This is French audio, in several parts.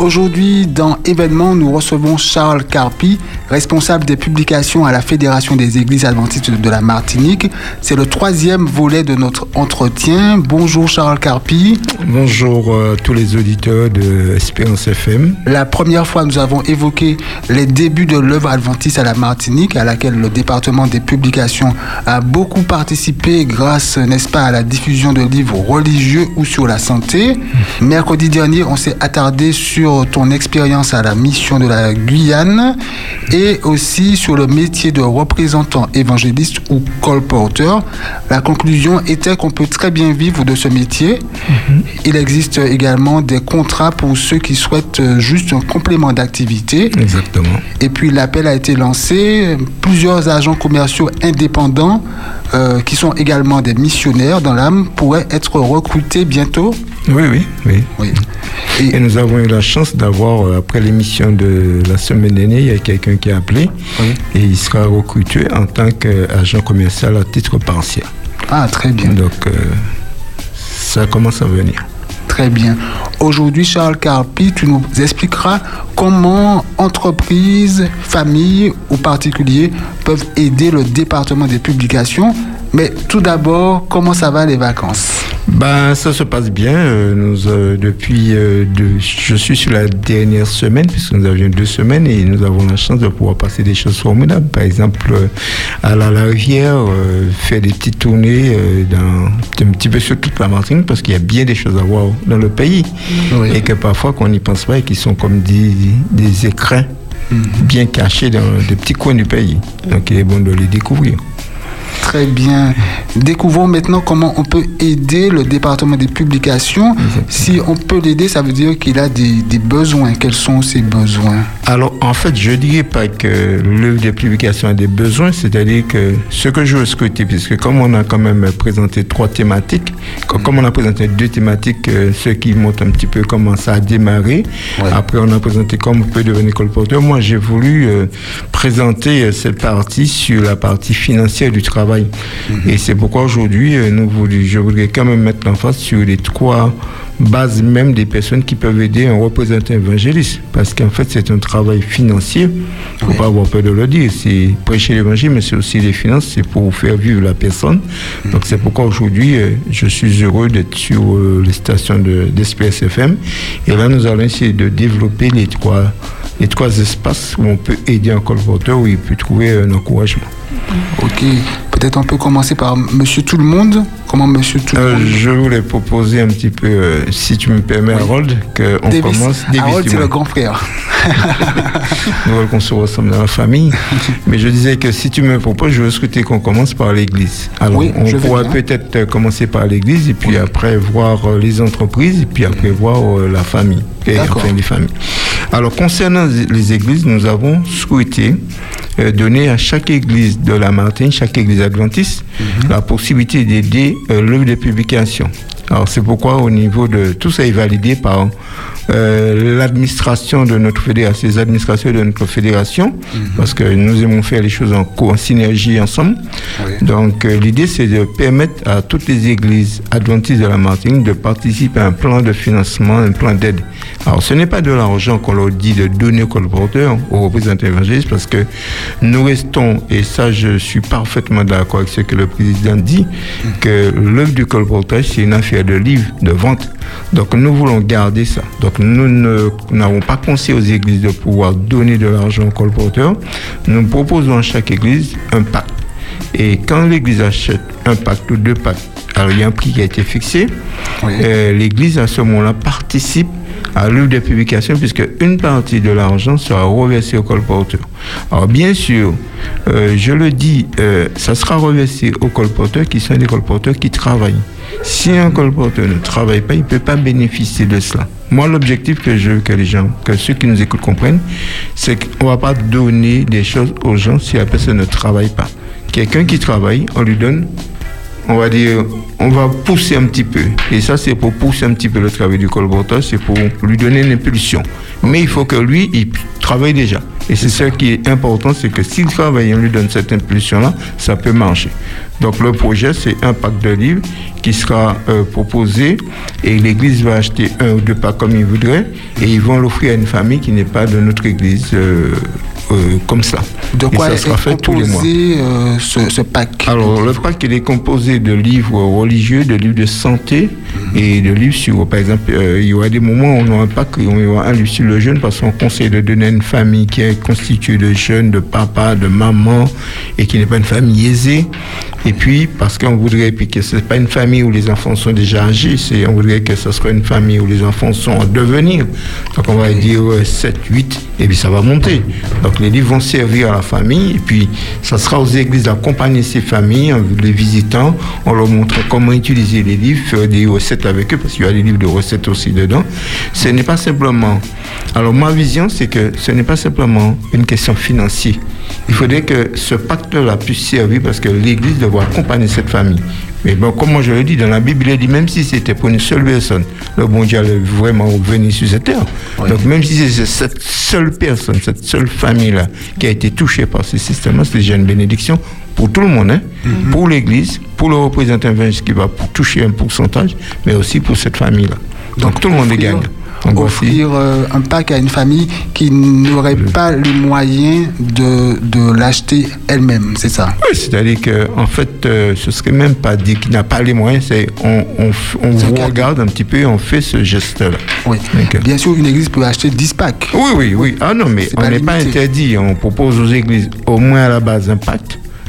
Aujourd'hui, dans événement, nous recevons Charles Carpi, responsable des publications à la Fédération des Églises adventistes de la Martinique. C'est le troisième volet de notre entretien. Bonjour Charles Carpi. Bonjour à tous les auditeurs de Espérance FM. La première fois, nous avons évoqué les débuts de l'œuvre adventiste à la Martinique, à laquelle le département des publications a beaucoup participé grâce, n'est-ce pas, à la diffusion de livres religieux ou sur la santé. Mercredi dernier, on s'est attardé sur ton expérience à la mission de la Guyane et aussi sur le métier de représentant évangéliste ou colporteur. La conclusion était qu'on peut très bien vivre de ce métier. Mhm. Il existe également des contrats pour ceux qui souhaitent juste un complément d'activité. Exactement. Et puis l'appel a été lancé. Plusieurs agents commerciaux indépendants euh, qui sont également des missionnaires dans l'âme pourraient être recrutés bientôt. Oui, oui, oui. Et, nous avons eu la chance d'avoir, euh, après l'émission de la semaine dernière, il y a quelqu'un qui a appelé et il sera recruté en tant qu'agent commercial à titre partiel. Ah, très bien. Donc, euh, ça commence à venir. Très bien. Aujourd'hui, Charles Carpi, tu nous expliqueras comment entreprises, familles ou particuliers peuvent aider le département des publications. Mais tout d'abord, comment ça va les vacances? Ben, ça se passe bien. Euh, nous, euh, depuis, euh, je suis sur la dernière semaine, puisque nous avions deux semaines, et nous avons la chance de pouvoir passer des choses formidables. Par exemple, à la, rivière, faire des petites tournées dans, un petit peu sur toute la Martinique, parce qu'il y a bien des choses à voir dans le pays. Et que parfois, qu'on n'y pense pas, et qui sont comme des, des écrins mhm. bien cachés dans des petits coins du pays. Donc, il est bon de les découvrir. Très bien. Découvrons maintenant comment on peut aider le département des publications. Si on peut l'aider, ça veut dire qu'il a des, besoins. Quels sont ses besoins? Alors, en fait, je ne dirais pas que l'œuvre des publications a des besoins, c'est-à-dire que ce que je veux scruter, puisque comme on a quand même présenté trois thématiques, comme on a présenté deux thématiques, euh, ceux qui montrent un petit peu comment ça a démarré. Après, on a présenté comment on peut devenir colporteur. Moi, j'ai voulu euh, présenter euh, cette partie sur la partie financière du travail et c'est pourquoi aujourd'hui, nous je voudrais quand même mettre l'emphase sur les trois bases même des personnes qui peuvent aider un représentant évangéliste. Parce qu'en fait, c'est un travail financier. Il ne faut pas avoir peur de le dire. C'est prêcher l'évangile, mais c'est aussi les finances. C'est pour faire vivre la personne. Donc, c'est pourquoi aujourd'hui, euh, je suis heureux d'être sur euh, les stations d'SPS FM. Et là, nous allons essayer de développer les trois, les trois espaces où on peut aider un colporteur, où il peut trouver un encouragement. Ok. Peut-être on peut commencer par Monsieur Tout le Monde. Comment Monsieur Tout le euh, Monde Je voulais proposer un petit peu, euh, si tu me permets, Harold, qu'on commence. Harold, c'est le grand frère. Nous voulons qu'on se ressemble dans la famille. Mais je disais que si tu me proposes, je veux souhaiter qu'on commence par l'Église. Alors, on pourrait peut-être euh, commencer par l'Église et puis après voir les entreprises et puis après voir la famille, et enfin les familles. Alors, concernant les églises, nous avons souhaité euh, donner à chaque église de la Martinique, chaque église adventiste, mhm. la possibilité d'aider euh, l'œuvre de publication. Alors c'est pourquoi au niveau de tout ça est validé par euh, l'administration de notre fédération, les administrations de notre fédération, mhm. parce que nous aimons faire les choses en, en synergie ensemble. Donc euh, l'idée c'est de permettre à toutes les églises adventistes de la Martinique de participer à un plan de financement, un plan d'aide. Alors ce n'est pas de l'argent qu'on leur dit de donner aux colporteurs, aux représentants évangélistes, parce que nous restons, et ça je suis parfaitement d'accord avec ce que le président dit, mhm. que l'œuvre du colportage c'est une affaire de livres, de vente. Donc nous voulons garder ça. Donc nous n'avons pas conseillé aux églises de pouvoir donner de l'argent aux colporteurs. Nous proposons à chaque église un pacte. Et quand l'église achète un pacte ou deux pactes, alors il y a un prix qui a été fixé, euh, l'église à ce moment-là participe à l'œuvre de publication puisque une partie de l'argent sera reversée au colporteur. Alors bien sûr, euh, je le dis, euh, ça sera reversé aux colporteurs qui sont des colporteurs qui travaillent. Si un colporteur ne travaille pas, il ne peut pas bénéficier de cela. Moi, l'objectif que je veux que les gens, que ceux qui nous écoutent comprennent, c'est qu'on ne va pas donner des choses aux gens si la personne ne travaille pas. Quelqu'un qui travaille, on lui donne on va dire, on va pousser un petit peu. Et ça, c'est pour pousser un petit peu le travail du colporteur, c'est pour lui donner une impulsion. Mais il faut que lui, il travaille déjà. Et c'est ce qui est important, c'est que s'il travaille, on lui donne cette impulsion-là, ça peut marcher. Donc le projet, c'est un pack de livres qui sera euh, proposé et l'Église va acheter un ou deux packs comme il voudrait et ils vont l'offrir à une famille qui n'est pas de notre Église. Euh, euh, comme ça. De quoi ça sera fait tous les mois. Euh, ce, pack Alors, le pack, il est composé de livres religieux, de livres de santé et de livres sur, par exemple, euh, il y aura des moments où on a un pack, où il y aura un livre sur le jeûne parce qu'on conseille de donner à une famille qui est constituée de jeunes, de papa, de maman et qui n'est pas une famille aisée. Et puis, parce qu'on voudrait, puis que ce n'est pas une famille où les enfants sont déjà âgés, c'est, on voudrait que ce soit une famille où les enfants sont en devenir. Donc, on va dire 7, 8, et puis ça va monter. Donc, les livres vont servir à la famille, et puis ça sera aux églises d'accompagner ces familles en les visitant, en leur montrant comment utiliser les livres, faire des recettes avec eux, parce qu'il y a des livres de recettes aussi dedans. Ce n'est pas simplement. Alors, ma vision, c'est que ce n'est pas simplement une question financière. Il faudrait que ce pacte-là puisse servir parce que l'Église doit accompagner cette famille. Mais bon, comme je le dis, dans la Bible, il dit même si c'était pour une seule personne, le bon Dieu allait vraiment venir sur cette terre. Donc même si c'est cette seule personne, cette seule famille-là qui a été touchée par ce système, c'est déjà une bénédiction pour tout le monde, hein. mhm. pour l'Église, pour le représentant qui va toucher un pourcentage, mais aussi pour cette famille-là. Donc, tout le monde est gagnant offrir euh, un pack à une famille qui n'aurait pas les moyens de, de l'acheter elle-même, c'est ça? Oui, c'est-à-dire qu'en en fait, euh, ce serait même pas dit qu'il n'a pas les moyens, c'est on, on, on vous regarde un petit peu et on fait ce geste-là. Oui. Bien sûr, une église peut acheter 10 packs. Oui, oui, oui. Ah non, mais on n'est pas interdit. On propose aux églises au moins à la base un pack.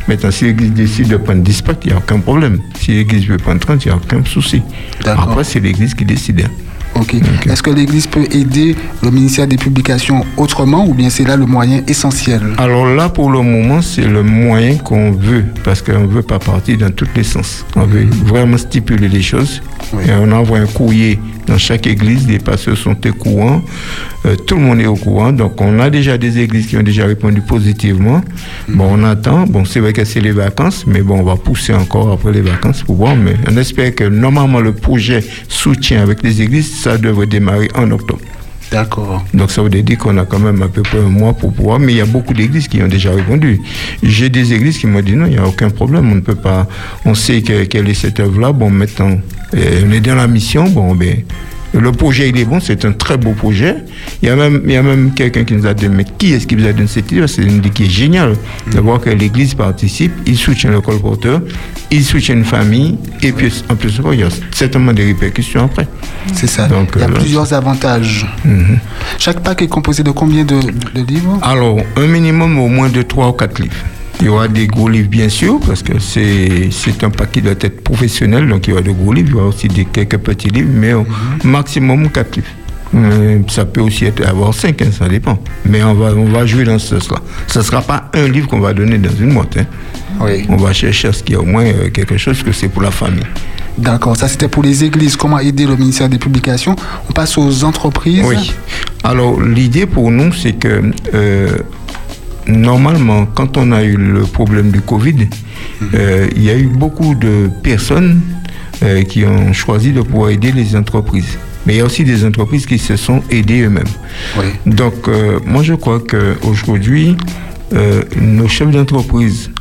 Maintenant, si l'église décide de prendre 10 packs, il n'y a aucun problème. Si l'église veut prendre 30, il n'y a aucun souci. Après, c'est l'église qui décide. Ok. Est-ce que l'Église peut aider le ministère des Publications autrement ou bien c'est là le moyen essentiel? Alors là, pour le moment, c'est le moyen qu'on veut parce qu'on ne veut pas partir dans tous les sens. On veut vraiment stipuler les choses. Et on envoie un courrier dans chaque église, les pasteurs sont au courant, euh, tout le monde est au courant. Donc on a déjà des églises qui ont déjà répondu positivement. Bon, on attend. Bon, c'est vrai que c'est les vacances, mais bon, on va pousser encore après les vacances pour voir. Mais on espère que normalement le projet soutien avec les églises, ça devrait démarrer en octobre. D'accord. Donc ça veut dire qu'on a quand même à peu près un mois pour pouvoir, mais il y a beaucoup d'églises qui ont déjà répondu. J'ai des églises qui m'ont dit non, il n'y a aucun problème, on ne peut pas, on sait quelle est cette œuvre-là, bon maintenant, euh, on est dans la mission, bon ben, le projet, il est bon, c'est un très beau projet. Il y a même, il y a même quelqu'un qui nous a dit, mais qui est-ce qui vous a donné cette idée? C'est une idée qui est géniale de voir que l'Église participe, il soutient le colporteur, il soutient une famille, et puis en plus, il y a certainement des répercussions après. C'est ça. Donc, il y a euh, plusieurs avantages. Mhm. Chaque pack est composé de combien de, de livres? Alors, un minimum au moins de 3 ou 4 livres. Il y aura des gros livres, bien sûr, parce que c'est, c'est un paquet de tête professionnel, donc il y aura de gros livres, il y aura aussi des, quelques petits livres, mais au maximum 4 livres. Euh, ça peut aussi être, avoir 5, hein, ça dépend. Mais on va, on va jouer dans ce sens-là. Ce ne sera pas un livre qu'on va donner dans une moite. Hein. Oui. On va chercher à ce qu'il y ait au moins euh, quelque chose que c'est pour la famille. D'accord, ça c'était pour les églises. Comment aider le ministère des Publications? On passe aux entreprises. Oui. Alors l'idée pour nous, c'est que euh, normalement, quand on a eu le problème du Covid, mhm. euh, il y a eu beaucoup de personnes euh, qui ont choisi de pouvoir aider les entreprises. Mais il y a aussi des entreprises qui se sont aidées eux-mêmes. Donc, euh, moi, je crois qu'aujourd'hui, nos chefs d'entreprise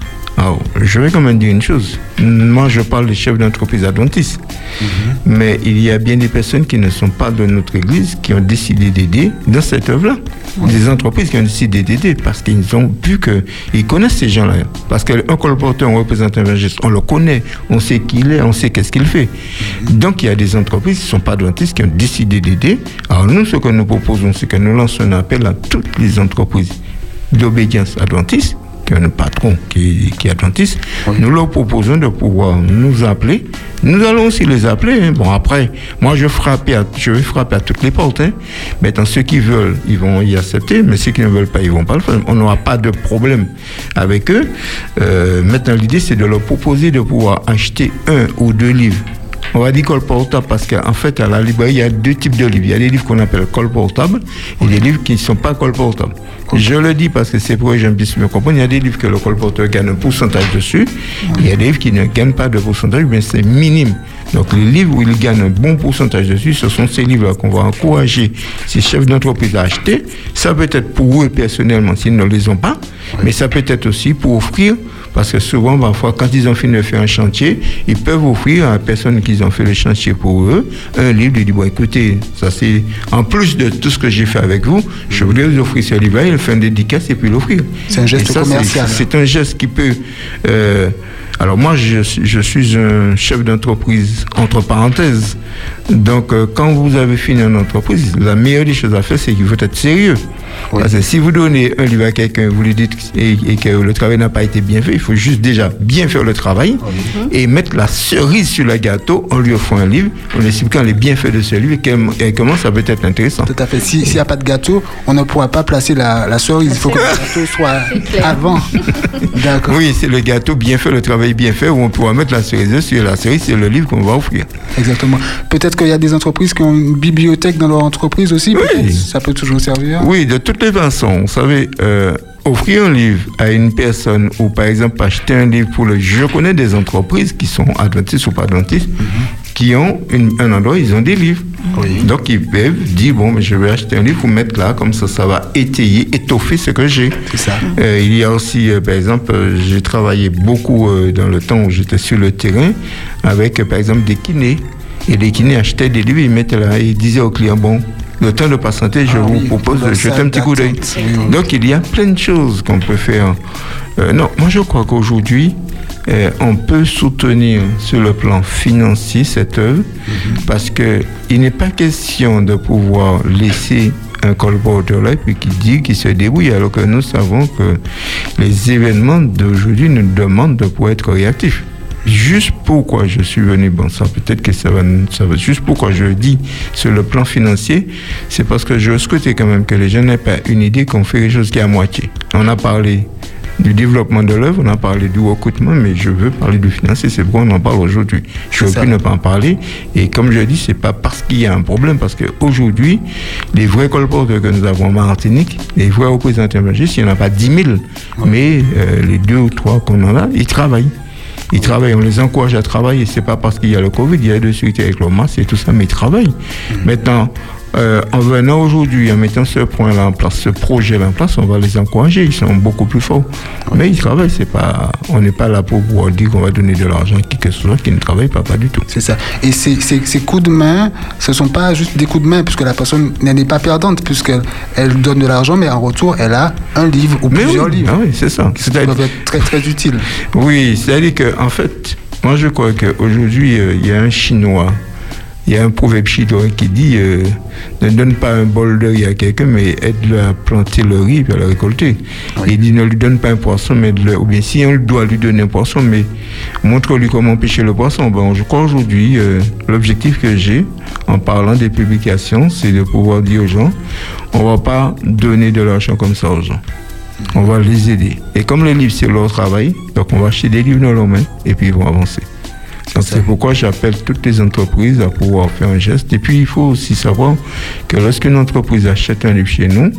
alors, je vais quand même dire une chose. Moi, je parle des chefs d'entreprise adventistes. Mhm. Mais il y a bien des personnes qui ne sont pas de notre église qui ont décidé d'aider dans cette œuvre-là. Des entreprises qui ont décidé d'aider parce qu'ils ont vu qu'ils connaissent ces gens-là. Parce qu'un colporteur, un représentant évangéliste, on le connaît, on sait qui il est, on sait qu'est-ce qu'il fait. Mhm. Donc, il y a des entreprises qui ne sont pas adventistes qui ont décidé d'aider. Alors, nous, ce que nous proposons, c'est que nous lançons un appel à toutes les entreprises d'obédience adventiste un patron qui, qui est nous leur proposons de pouvoir nous appeler. Nous allons aussi les appeler. Hein. Bon, après, moi, je, frappe à, je vais frapper à toutes les portes. Hein. Maintenant, ceux qui veulent, ils vont y accepter, mais ceux qui ne veulent pas, ils vont pas le faire. On n'aura pas de problème avec eux. Euh, maintenant, l'idée, c'est de leur proposer de pouvoir acheter un ou deux livres On va dire colportable parce qu'en fait, à la librairie, il y a deux types de livres. Il y a des livres qu'on appelle colportables et des livres qui ne sont pas colportables. Je le dis parce que c'est pour que j'aime puisse me comprendre. Il y a des livres que le colporteur gagne un pourcentage dessus. Il y a des livres qui ne gagnent pas de pourcentage, mais c'est minime. Donc les livres où il gagne un bon pourcentage dessus, ce sont ces livres-là qu'on va encourager ces chefs d'entreprise à acheter. Ça peut être pour eux personnellement s'ils ne les ont pas, mais ça peut être aussi pour offrir parce que souvent, parfois, quand ils ont fini de faire un chantier, ils peuvent offrir à la personne qui ont fait le chantier pour eux un livre. Ils disent, bon, écoutez, ça c'est, en plus de tout ce que j'ai fait avec vous, je voudrais vous offrir ce livre-là, il fait un dédicace et puis l'offrir. C'est un geste commercial. C'est un geste qui peut... Euh, alors moi, je, je, suis un chef d'entreprise, entre parenthèses. Donc, euh, quand vous avez fini une entreprise, la meilleure des choses à faire, c'est qu'il faut être sérieux. Parce que si vous donnez un livre à quelqu'un, vous lui dites et, que le travail n'a pas été bien fait, il faut juste déjà bien faire le travail et mettre la cerise sur le gâteau en lui offrant un livre, en expliquant les bienfaits de ce livre et, comment ça peut être intéressant. Tout à fait. S'il n'y a pas de gâteau, on ne pourra pas placer la, cerise. Il faut que le gâteau soit avant. D'accord. Oui, c'est le gâteau bien fait, le travail bien fait, où on pourra mettre la cerise sur la cerise, c'est le livre qu'on va offrir. Exactement. Peut-être qu'il y a des entreprises qui ont une bibliothèque dans leur entreprise aussi. Oui. Ça peut toujours servir. Oui, de toutes les façons. Vous savez, euh, offrir un livre à une personne ou par exemple acheter un livre pour le... Je connais des entreprises qui sont adventistes ou pas adventistes mhm. qui ont un endroit, ils ont des livres. Donc ils peuvent dire, bon, mais je vais acheter un livre pour mettre là, comme ça, ça va étayer, étoffer ce que j'ai. Euh, il y a aussi, euh, par exemple, j'ai travaillé beaucoup dans le temps où j'étais sur le terrain avec, par exemple, des kinés. Et les kinés achetaient des livres, ils mettaient là, ils disaient aux clients, bon, le temps de patienter, je ah vous propose de jeter un petit coup d'œil. Donc il y a plein de choses qu'on peut faire. Euh, non, moi je crois qu'aujourd'hui, euh, on peut soutenir sur le plan financier cette œuvre mhm. parce qu'il n'est pas question de pouvoir laisser un colporteur là puis qui dit qu'il se débrouille alors que nous savons que les événements d'aujourd'hui nous demandent de pouvoir être réactifs juste pourquoi je suis venu, bon, ça peut-être que ça va, ça va, juste pourquoi je dis sur le plan financier, c'est parce que je souhaitais quand même que les gens n'aient pas une idée qu'on fait les choses qui est à moitié. On a parlé du développement de l'œuvre, on a parlé du recrutement, mais je veux parler du financier, c'est pourquoi on en parle aujourd'hui. Je ne veux plus ne pas en parler. Et comme je dis, c'est pas parce qu'il y a un problème, parce qu'aujourd'hui, les vrais colporteurs que nous avons en Martinique, les vrais représentants il n'y en a pas 10 000, mais euh, les deux ou trois qu'on en a, ils travaillent. Ils travaillent, on les encourage à travailler. C'est pas parce qu'il y a le Covid, il y a de suite avec le masque et tout ça, mais ils travaillent. Mm. Maintenant, euh, en venant aujourd'hui, en mettant ce point-là en place, ce projet-là en place, on va les encourager. Ils sont beaucoup plus forts. Mais ils travaillent. C'est pas, on n'est pas là pour pouvoir dire qu'on va donner de l'argent à qui que ce soit qui ne travaille pas, pas du tout. C'est ça. Et ces, ces, coups de main, ce ne sont pas juste des coups de main, puisque la personne n'est pas perdante, puisqu'elle elle donne de l'argent, mais en retour, elle a un livre ou plusieurs livres. Ah oui, c'est ça. Peuvent être très, très utiles. Oui, c'est-à-dire qu'en en fait, moi je crois qu'aujourd'hui, euh, il y a un Chinois il y a un proverbe chinois qui dit euh, ne donne pas un bol de riz à quelqu'un, mais aide-le à planter le riz et à le récolter. Il dit ne lui donne pas un poisson, mais aide-le. Ou bien si on doit lui donner un poisson, mais montre-lui comment pêcher le poisson. Bon, je crois aujourd'hui, euh, l'objectif que j'ai en parlant des publications, c'est de pouvoir dire aux gens on ne va pas donner de l'argent comme ça aux gens. On va les aider. Et comme les livres, c'est leur travail, donc on va acheter des livres dans leurs mains et puis ils vont avancer. C'est pourquoi j'appelle toutes les entreprises à pouvoir faire un geste. Et puis, il faut aussi savoir que lorsqu'une entreprise achète un livre chez nous,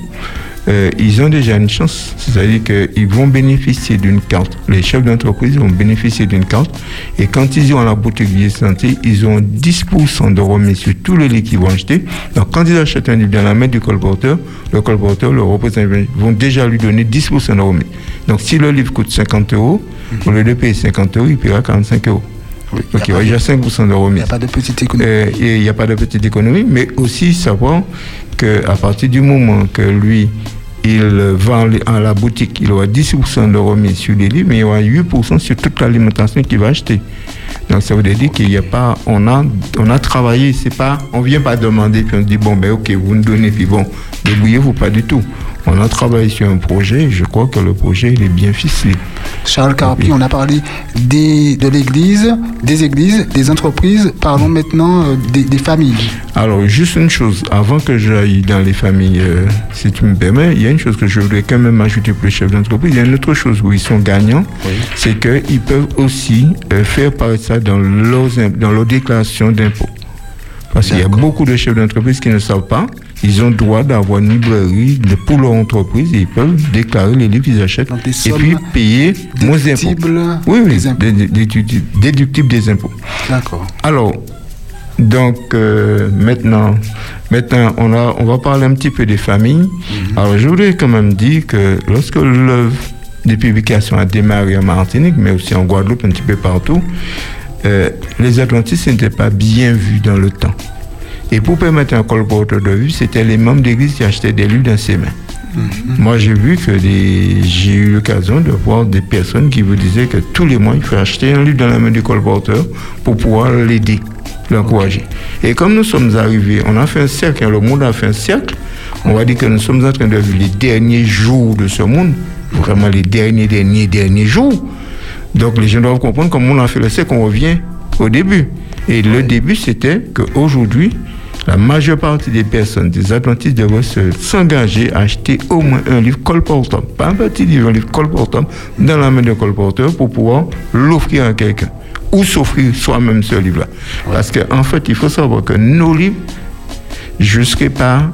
euh, ils ont déjà une chance. C'est-à-dire qu'ils vont bénéficier d'une carte. Les chefs d'entreprise vont bénéficier d'une carte. Et quand ils à la boutique Vie Santé, ils ont 10% de remise sur tous les livres qu'ils vont acheter. Donc, quand ils achètent un livre dans la main du colporteur, le colporteur, le représentant, vont déjà lui donner 10% de remise. Donc, si le livre coûte 50 euros, pour le payer 50 euros, il paiera 45 euros. Oui, il y a, déjà 5% de remise. Il n'y a pas de petite économie. Euh, il n'y a pas de petite économie, mais aussi savoir qu'à partir du moment que lui, il vend à la boutique, il aura 10% de remise sur les livres, mais il aura 8% sur toute l'alimentation qu'il va acheter. Donc ça veut dire qu'il n'y a pas, on a, on a travaillé, c'est pas, on vient pas demander puis on dit bon ben ok vous nous donnez puis bon débrouillez-vous pas du tout. On a travaillé sur un projet et je crois que le projet il est bien ficelé. Charles Carpi, on a parlé des, de l'Église, des églises, des entreprises. Parlons maintenant euh, des, familles. Alors, juste une chose, avant que j'aille dans les familles, euh, si tu me permets, il y a une chose que je voudrais quand même ajouter pour les chefs d'entreprise. Il y a une autre chose où ils sont gagnants, c'est qu'ils peuvent aussi euh, faire paraître ça dans, leurs, dans leur déclaration d'impôt. Parce qu'il y a beaucoup de chefs d'entreprise qui ne savent pas. Ils ont droit d'avoir une librairie pour leur entreprise et ils peuvent déclarer les livres qu'ils achètent et puis payer moins d'impôts. Oui, oui, déductibles des impôts. D'accord. Alors, donc euh, maintenant, maintenant on, a, on va parler un petit peu des familles. Mhm. Alors, je voudrais quand même dire que lorsque l'œuvre des publications a démarré en Martinique, mais aussi en Guadeloupe, un petit peu partout, euh, les adventistes n'étaient pas bien vus dans le temps. Et pour permettre un colporteur de vue, c'était les membres d'église qui achetaient des livres dans ses mains. Mhm. Moi, j'ai vu que j'ai eu l'occasion de voir des personnes qui vous disaient que tous les mois, il faut acheter un livre dans la main du colporteur pour pouvoir l'aider, l'encourager. Et comme nous sommes arrivés, on a fait un cercle, le monde a fait un cercle, on va dire que nous sommes en train de vivre les derniers jours de ce monde, vraiment les derniers, derniers, derniers jours. Donc les gens doivent comprendre comment on a fait le sait qu'on revient au début. Et le début, c'était qu'aujourd'hui, la majeure partie des personnes, des adventistes, devraient s'engager à acheter au moins un livre colportant, pas un petit livre, un livre colportant, dans la main d'un colporteur pour pouvoir l'offrir à quelqu'un ou s'offrir soi-même ce livre-là. Parce qu'en en fait, il faut savoir que nos livres, je ne serai pas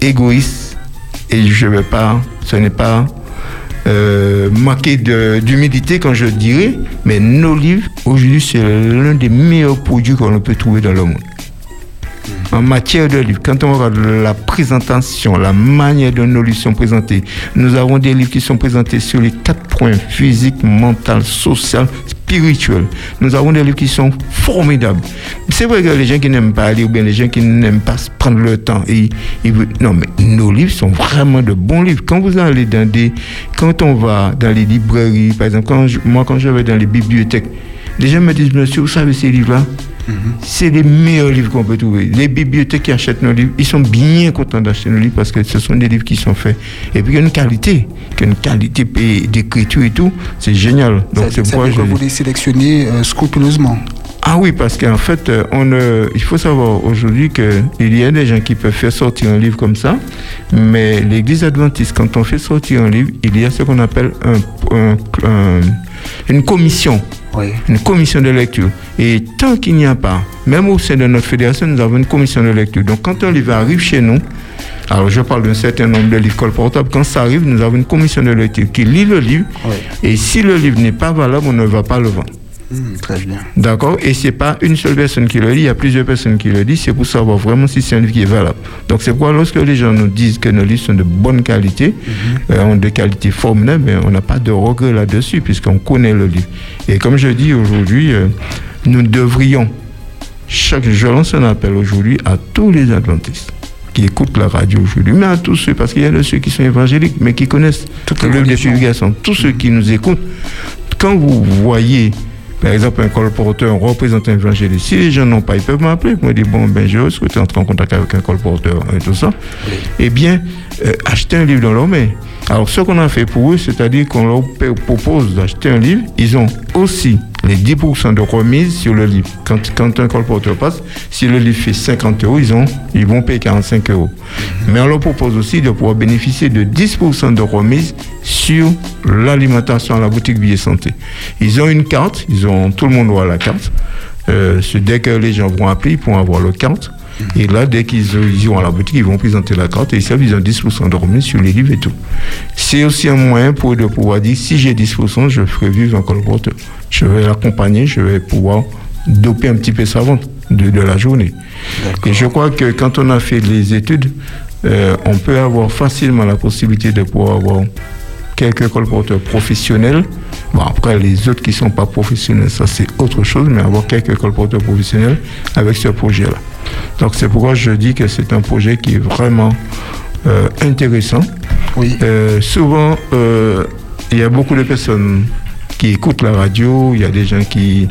égoïste et je ne vais pas, ce n'est pas euh, manquer d'humilité quand je dirais, mais nos livres, aujourd'hui, c'est l'un des meilleurs produits qu'on peut trouver dans le monde. En matière de livres, quand on regarde la présentation, la manière dont nos livres sont présentés, nous avons des livres qui sont présentés sur les quatre points physique, mental, social, spirituel. Nous avons des livres qui sont formidables. C'est vrai que les gens qui n'aiment pas lire ou bien les gens qui n'aiment pas prendre le temps, et, non, mais nos livres sont vraiment de bons livres. Quand vous allez dans des, quand on va dans les librairies, par exemple, moi quand je vais dans les bibliothèques, les gens me disent, monsieur, vous savez ces livres-là? C'est les meilleurs livres qu'on peut trouver. Les bibliothèques qui achètent nos livres, ils sont bien contents d'acheter nos livres parce que ce sont des livres qui sont faits. Et puis il y a une qualité, il y a une qualité d'écriture et tout, c'est génial. Donc c'est pourquoi je... vous les sélectionnez euh, scrupuleusement. Ah oui, parce qu'en fait, euh, on, euh, il faut savoir aujourd'hui qu'il y a des gens qui peuvent faire sortir un livre comme ça, mais l'Église adventiste, quand on fait sortir un livre, il y a ce qu'on appelle une commission une commission de lecture. Et tant qu'il n'y a pas, même au sein de notre fédération, nous avons une commission de lecture. Donc quand un livre arrive chez nous, alors je parle d'un certain nombre de livres colportables, quand ça arrive, nous avons une commission de lecture qui lit le livre. Et si le livre n'est pas valable, on ne va pas le vendre. Hmm, très bien. D'accord Et c'est pas une seule personne qui le lit, il y a plusieurs personnes qui le disent, c'est pour savoir vraiment si c'est un livre qui est valable. Donc c'est pourquoi lorsque les gens nous disent que nos livres sont de bonne qualité, mhm. euh, ont de qualité formidables, mais on n'a pas de regret là-dessus puisqu'on connaît le livre. Et comme je dis aujourd'hui, euh, nous devrions, chaque, je lance un appel aujourd'hui à tous les adventistes qui écoutent la radio aujourd'hui, mais à tous ceux, parce qu'il y a de ceux qui sont évangéliques, mais qui connaissent toutes les des publications, tous ceux qui nous écoutent, quand vous voyez par exemple, un colporteur, un représentant évangéliste. Si les gens n'ont pas, ils peuvent m'appeler pour me dire, bon, ben, je souhaite entrer en contact avec un colporteur et tout ça. Eh bien, euh, acheter un livre dans leur main. Alors, ce qu'on a fait pour eux, c'est-à-dire qu'on leur propose d'acheter un livre, ils ont aussi les 10% de remise sur le livre. Quand, quand un colporteur passe, si le livre fait 50 euros, ils, ont, ils vont payer 45 euros. Mais on leur propose aussi de pouvoir bénéficier de 10% de remise sur l'alimentation à la boutique Vie Santé. Ils ont une carte, ils ont, tout le monde voit la carte. Euh, dès que les gens vont appeler, ils pourront avoir le carte. Et là, dès qu'ils vont à la boutique, ils vont présenter la carte et ils savent ils ont 10% de remise sur les livres et tout. C'est aussi un moyen pour eux de pouvoir dire si j'ai 10%, je ferai vivre un colporteur. Je vais l'accompagner, je vais pouvoir doper un petit peu sa vente de, de la journée. Et je crois que quand on a fait les études, euh, on peut avoir facilement la possibilité de pouvoir avoir quelques colporteurs professionnels. Bon, après, les autres qui ne sont pas professionnels, ça c'est autre chose, mais avoir quelques colporteurs professionnels avec ce projet-là. Donc c'est pourquoi je dis que c'est un projet qui est vraiment euh, intéressant. Oui. Euh, souvent, euh, il y a beaucoup de personnes qui écoutent la radio, il y a des gens qui,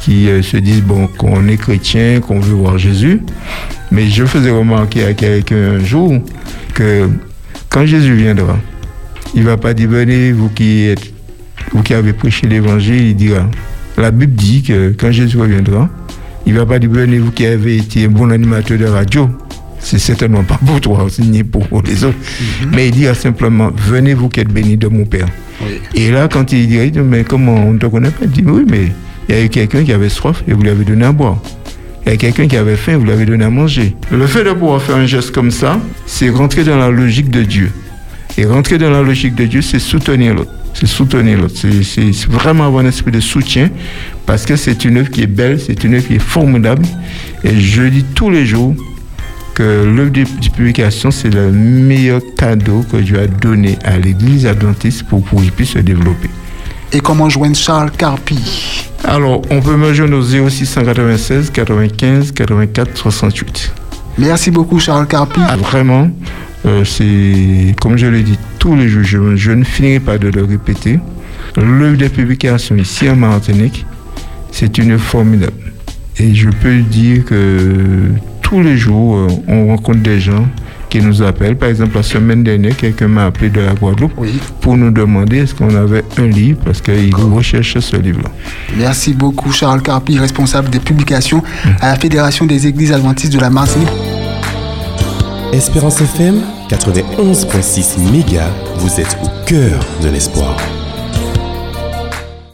qui se disent bon, qu'on est chrétien, qu'on veut voir Jésus. Mais je faisais remarquer à quelqu'un un jour que quand Jésus viendra, il va pas dire venez vous qui êtes, vous qui avez prêché l'évangile, il dira. La Bible dit que quand Jésus reviendra, il va pas dire venez vous qui avez été un bon animateur de radio. C'est certainement pas pour toi, ni pour les autres. Mhm. Mais il dira simplement venez vous qui êtes bénis de mon Père. Et là, quand il dit mais comment on ne te connaît pas? Il dit oui, mais il y a eu quelqu'un qui avait soif et vous lui avez donné à boire. Il y a quelqu'un qui avait faim, vous lui avez donné à manger. Le fait de pouvoir faire un geste comme ça, c'est rentrer dans la logique de Dieu. Et rentrer dans la logique de Dieu, c'est soutenir l'autre. C'est soutenir l'autre. C'est vraiment avoir un esprit de soutien parce que c'est une œuvre qui est belle, c'est une œuvre qui est formidable. Et je dis tous les jours que l'œuvre de, publication, c'est le meilleur cadeau que Dieu a donné à l'Église adventiste pour qu'il puisse se développer. Et comment joindre Charles Carpi? Alors, on peut me joindre au 0696 95 84 68. Merci beaucoup, Charles Carpi. Ah, vraiment, euh, c'est, comme je l'ai dit tous les jours, je, ne finirai pas de le répéter. L'œuvre de publication ici en Martinique, c'est une formidable. Et je peux dire que tous les jours, euh, on rencontre des gens qui nous appellent. Par exemple, la semaine dernière, quelqu'un m'a appelé de la Guadeloupe pour nous demander est-ce qu'on avait un livre parce qu'il recherchait ce livre-là. Merci beaucoup, Charles Carpi, responsable des publications à la Fédération des Églises Adventistes de la Martinique. Espérance FM 91.6 mégas, vous êtes au cœur de l'espoir.